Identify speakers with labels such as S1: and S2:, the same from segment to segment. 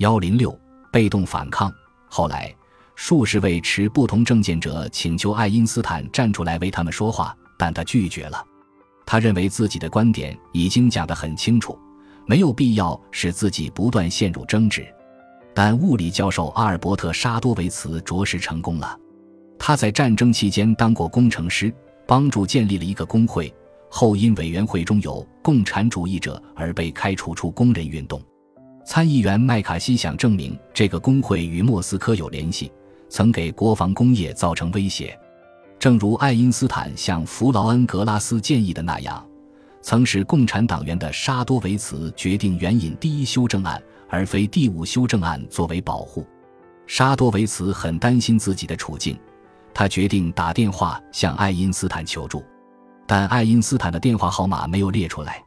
S1: 幺零六被动反抗。后来，数十位持不同政见者请求爱因斯坦站出来为他们说话，但他拒绝了。他认为自己的观点已经讲得很清楚，没有必要使自己不断陷入争执。但物理教授阿尔伯特·沙多维茨着实成功了。他在战争期间当过工程师，帮助建立了一个工会，后因委员会中有共产主义者而被开除出工人运动。参议员麦卡锡想证明这个工会与莫斯科有联系，曾给国防工业造成威胁。正如爱因斯坦向弗劳恩格拉斯建议的那样，曾是共产党员的沙多维茨决定援引第一修正案而非第五修正案作为保护。沙多维茨很担心自己的处境，他决定打电话向爱因斯坦求助，但爱因斯坦的电话号码没有列出来。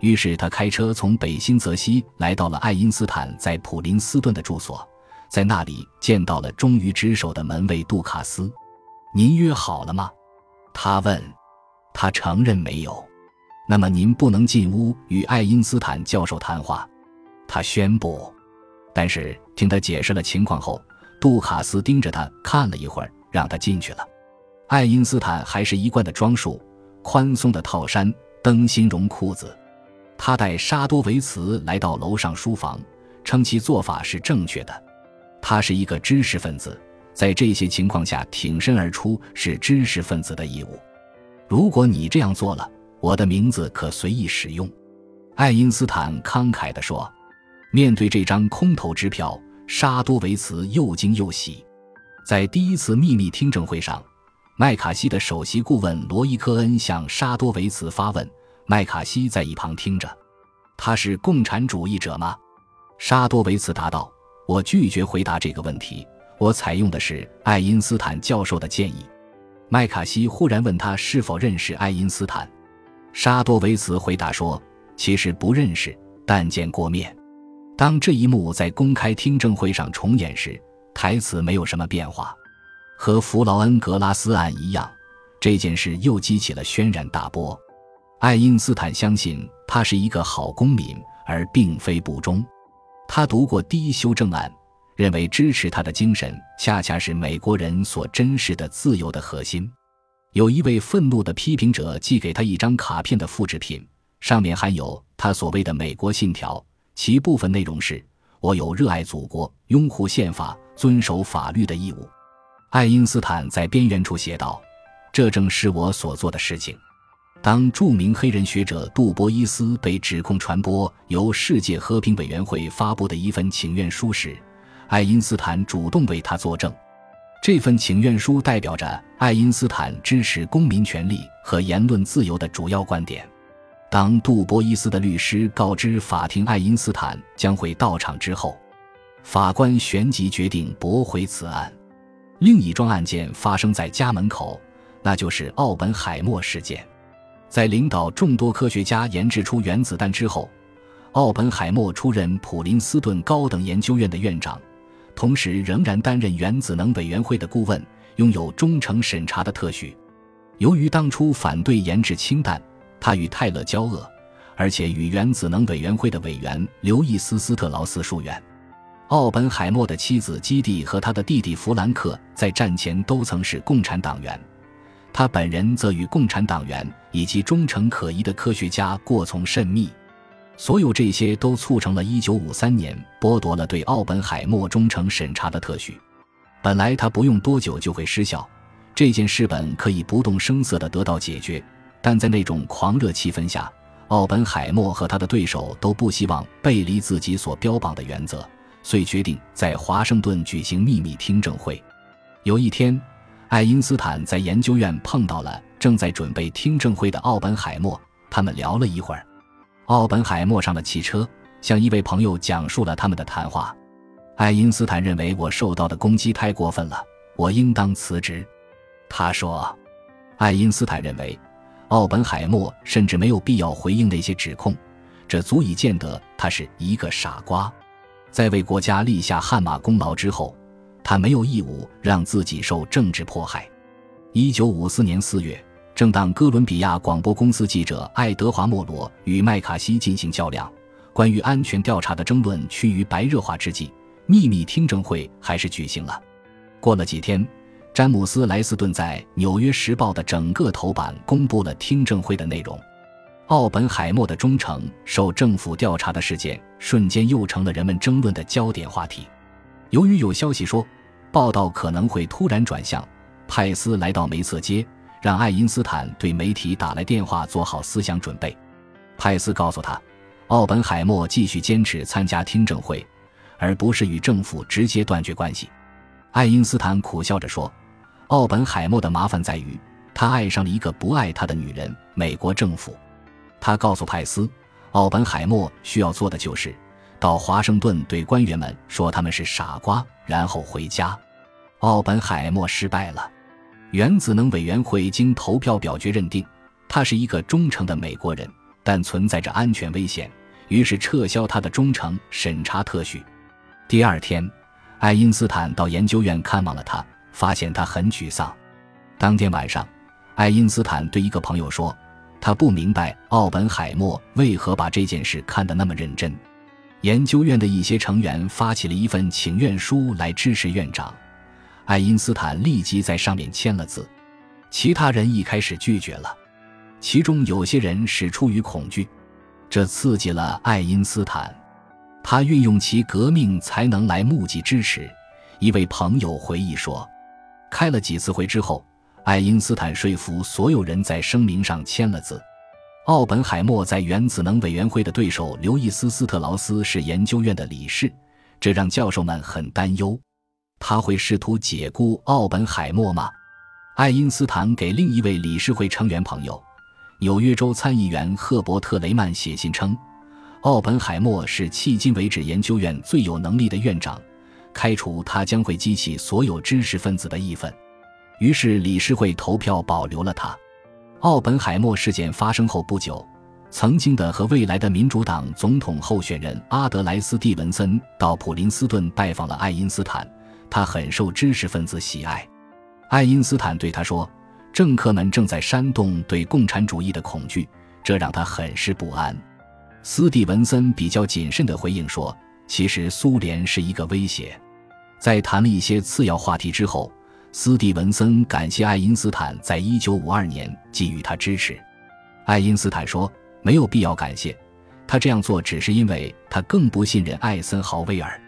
S1: 于是他开车从北新泽西来到了爱因斯坦在普林斯顿的住所，在那里见到了忠于职守的门卫杜卡斯。您约好了吗？他问。他承认没有。那么您不能进屋与爱因斯坦教授谈话。他宣布。但是听他解释了情况后，杜卡斯盯着他看了一会儿，让他进去了。爱因斯坦还是一贯的装束，宽松的套衫，灯芯绒裤子。他带沙多维茨来到楼上书房，称其做法是正确的。他是一个知识分子。在这些情况下，挺身而出是知识分子的义务。如果你这样做了，我的名字可随意使用。”爱因斯坦慷慨地说。面对这张空头支票，沙多维茨又惊又喜。在第一次秘密听证会上，麦卡锡的首席顾问罗伊科恩向沙多维茨发问，麦卡锡在一旁听着。他是共产主义者吗？沙多维茨答道：“我拒绝回答这个问题。”我采用的是爱因斯坦教授的建议。麦卡锡忽然问他是否认识爱因斯坦，沙多维茨回答说：“其实不认识，但见过面。”当这一幕在公开听证会上重演时，台词没有什么变化。和弗劳恩格拉斯案一样，这件事又激起了轩然大波。爱因斯坦相信他是一个好公民，而并非不忠。他读过第一修正案。认为支持他的精神，恰恰是美国人所珍视的自由的核心。有一位愤怒的批评者寄给他一张卡片的复制品，上面含有他所谓的“美国信条”，其部分内容是：“我有热爱祖国、拥护宪法、遵守法律的义务。”爱因斯坦在边缘处写道：“这正是我所做的事情。”当著名黑人学者杜波伊斯被指控传播由世界和平委员会发布的一份请愿书时，爱因斯坦主动为他作证，这份请愿书代表着爱因斯坦支持公民权利和言论自由的主要观点。当杜波伊斯的律师告知法庭爱因斯坦将会到场之后，法官旋即决定驳回此案。另一桩案件发生在家门口，那就是奥本海默事件。在领导众多科学家研制出原子弹之后，奥本海默出任普林斯顿高等研究院的院长。同时，仍然担任原子能委员会的顾问，拥有忠诚审查的特许。由于当初反对研制氢弹，他与泰勒交恶，而且与原子能委员会的委员刘易斯·斯特劳斯疏远。奥本海默的妻子基蒂和他的弟弟弗兰克在战前都曾是共产党员，他本人则与共产党员以及忠诚可疑的科学家过从甚密。所有这些都促成了1953年剥夺了对奥本海默忠诚审查的特许。本来他不用多久就会失效，这件事本可以不动声色地得到解决。但在那种狂热气氛下，奥本海默和他的对手都不希望背离自己所标榜的原则，遂决定在华盛顿举行秘密听证会。有一天，爱因斯坦在研究院碰到了正在准备听证会的奥本海默，他们聊了一会儿。奥本海默上了汽车，向一位朋友讲述了他们的谈话。爱因斯坦认为我受到的攻击太过分了，我应当辞职。他说，爱因斯坦认为，奥本海默甚至没有必要回应那些指控，这足以见得他是一个傻瓜。在为国家立下汗马功劳之后，他没有义务让自己受政治迫害。一九五四年四月。正当哥伦比亚广播公司记者爱德华·莫罗与麦卡锡进行较量，关于安全调查的争论趋于白热化之际，秘密听证会还是举行了。过了几天，詹姆斯·莱斯顿在《纽约时报》的整个头版公布了听证会的内容。奥本海默的忠诚受政府调查的事件，瞬间又成了人们争论的焦点话题。由于有消息说，报道可能会突然转向，派斯来到梅瑟街，让爱因斯坦对媒体打来电话，做好思想准备。派斯告诉他，奥本海默继续坚持参加听证会，而不是与政府直接断绝关系。爱因斯坦苦笑着说：“奥本海默的麻烦在于，他爱上了一个不爱他的女人——美国政府。”他告诉派斯，奥本海默需要做的就是到华盛顿对官员们说他们是傻瓜，然后回家。奥本海默失败了。原子能委员会经投票表决认定他是一个忠诚的美国人，但存在着安全危险，于是撤销他的忠诚审查特许。第二天，爱因斯坦到研究院看望了他，发现他很沮丧。当天晚上，爱因斯坦对一个朋友说。他不明白奥本海默为何把这件事看得那么认真。研究院的一些成员发起了一份请愿书来支持院长，爱因斯坦立即在上面签了字。其他人一开始拒绝了，其中有些人是出于恐惧，这刺激了爱因斯坦。他运用其革命才能来募集支持。一位朋友回忆说：“开了几次会之后。”爱因斯坦说服所有人在声明上签了字。奥本海默在原子能委员会的对手刘易斯·斯特劳斯是研究院的理事，这让教授们很担忧。他会试图解雇奥本海默吗？爱因斯坦给另一位理事会成员朋友、纽约州参议员赫伯特·雷曼写信称，奥本海默是迄今为止研究院最有能力的院长，开除他将会激起所有知识分子的义愤。于是理事会投票保留了他。奥本海默事件发生后不久，曾经的和未来的民主党总统候选人阿德莱斯蒂文森到普林斯顿拜访了爱因斯坦，他很受知识分子喜爱。爱因斯坦对他说：“政客们正在煽动对共产主义的恐惧，这让他很是不安。”斯蒂文森比较谨慎地回应说：“其实苏联是一个威胁。”在谈了一些次要话题之后。斯蒂文森感谢爱因斯坦在一九五二年给予他支持。爱因斯坦说：“没有必要感谢，他这样做只是因为他更不信任艾森豪威尔。”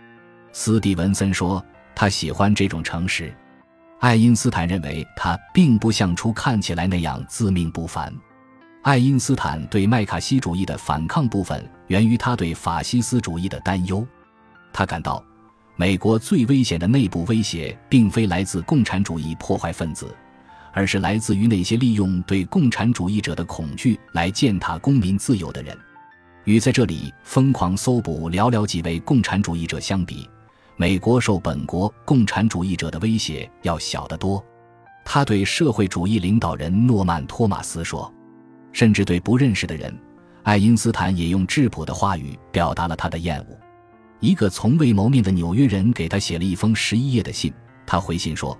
S1: 斯蒂文森说：“他喜欢这种诚实。”爱因斯坦认为他并不像初看起来那样自命不凡。爱因斯坦对麦卡锡主义的反抗部分源于他对法西斯主义的担忧，他感到。美国最危险的内部威胁，并非来自共产主义破坏分子，而是来自于那些利用对共产主义者的恐惧来践踏公民自由的人。与在这里疯狂搜捕寥寥几位共产主义者相比，美国受本国共产主义者的威胁要小得多。他对社会主义领导人诺曼·托马斯说，甚至对不认识的人，爱因斯坦也用质朴的话语表达了他的厌恶。一个从未谋面的纽约人给他写了一封十一页的信。他回信说：“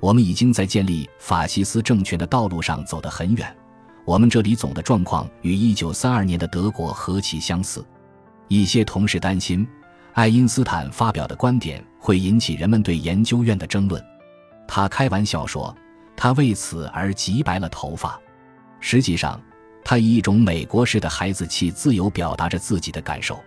S1: 我们已经在建立法西斯政权的道路上走得很远。我们这里总的状况与1932年的德国何其相似。”一些同事担心，爱因斯坦发表的观点会引起人们对研究院的争论。他开玩笑说：“他为此而急白了头发。”实际上，他以一种美国式的孩子气自由表达着自己的感受。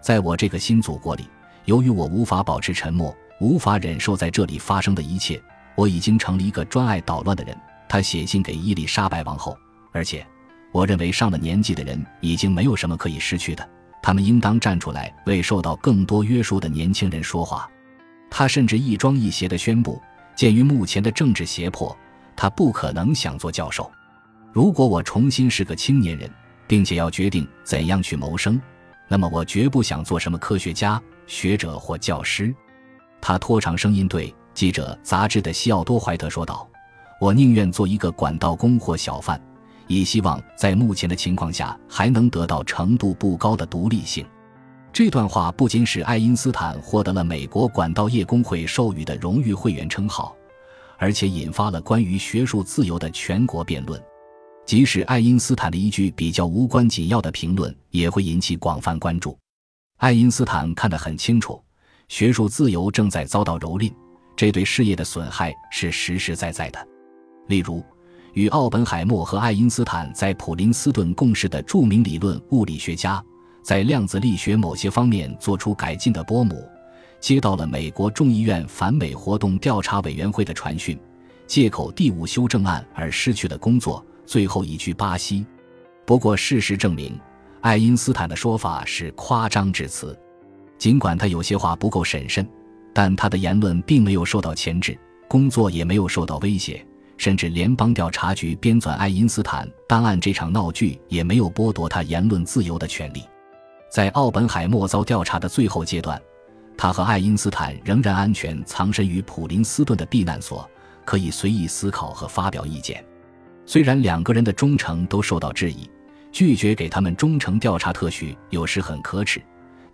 S1: 在我这个新祖国里，由于我无法保持沉默，无法忍受在这里发生的一切，我已经成了一个专爱捣乱的人。他写信给伊丽莎白王后，而且，我认为上了年纪的人已经没有什么可以失去的，他们应当站出来为受到更多约束的年轻人说话。他甚至一庄一谐地宣布，鉴于目前的政治胁迫，他不可能想做教授。如果我重新是个青年人，并且要决定怎样去谋生。那么我绝不想做什么科学家、学者或教师，他拖长声音对记者杂志的西奥多·怀特说道：“我宁愿做一个管道工或小贩，以希望在目前的情况下还能得到程度不高的独立性。”这段话不仅使爱因斯坦获得了美国管道业工会授予的荣誉会员称号，而且引发了关于学术自由的全国辩论。即使爱因斯坦的一句比较无关紧要的评论，也会引起广泛关注。爱因斯坦看得很清楚，学术自由正在遭到蹂躏，这对事业的损害是实实在在的。例如，与奥本海默和爱因斯坦在普林斯顿共事的著名理论物理学家，在量子力学某些方面做出改进的波姆，接到了美国众议院反美活动调查委员会的传讯，借口第五修正案而失去了工作，最后移居巴西。不过，事实证明，爱因斯坦的说法是夸张之词。尽管他有些话不够审慎，但他的言论并没有受到钳制，工作也没有受到威胁。甚至联邦调查局编纂爱因斯坦档案这场闹剧也没有剥夺他言论自由的权利。在奥本海默遭调查的最后阶段，他和爱因斯坦仍然安全藏身于普林斯顿的避难所，可以随意思考和发表意见。虽然两个人的忠诚都受到质疑，拒绝给他们忠诚调查特许有时很可耻，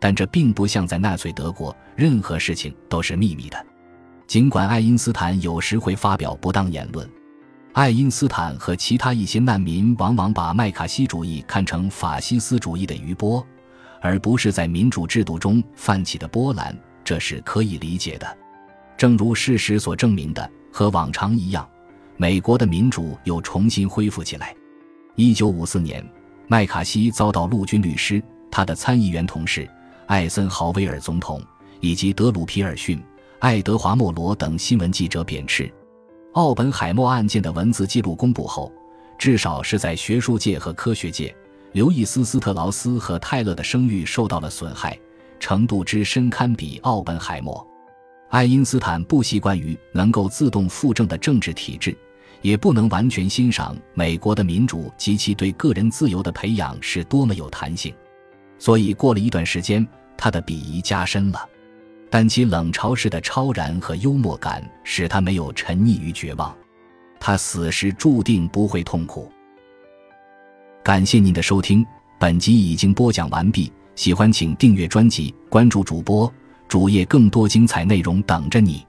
S1: 但这并不像在纳粹德国，任何事情都是秘密的。尽管爱因斯坦有时会发表不当言论。爱因斯坦和其他一些难民往往把麦卡锡主义看成法西斯主义的余波，而不是在民主制度中泛起的波澜，这是可以理解的。正如事实所证明的，和往常一样，美国的民主又重新恢复起来。一九五四年，麦卡锡遭到陆军律师、他的参议员同事艾森豪威尔总统以及德鲁皮尔逊、爱德华莫罗等新闻记者贬斥。奥本海默案件的文字记录公布后，至少是在学术界和科学界，刘易斯·斯特劳斯和泰勒的声誉受到了损害，程度之深堪比奥本海默。爱因斯坦不习惯于能够自动复正的政治体制，也不能完全欣赏美国的民主及其对个人自由的培养是多么有弹性，所以过了一段时间，他的鄙夷加深了。但其冷嘲式的超然和幽默感使他没有沉溺于绝望，他死时注定不会痛苦。感谢您的收听，本集已经播讲完毕。喜欢请订阅专辑，关注主播主页，更多精彩内容等着你。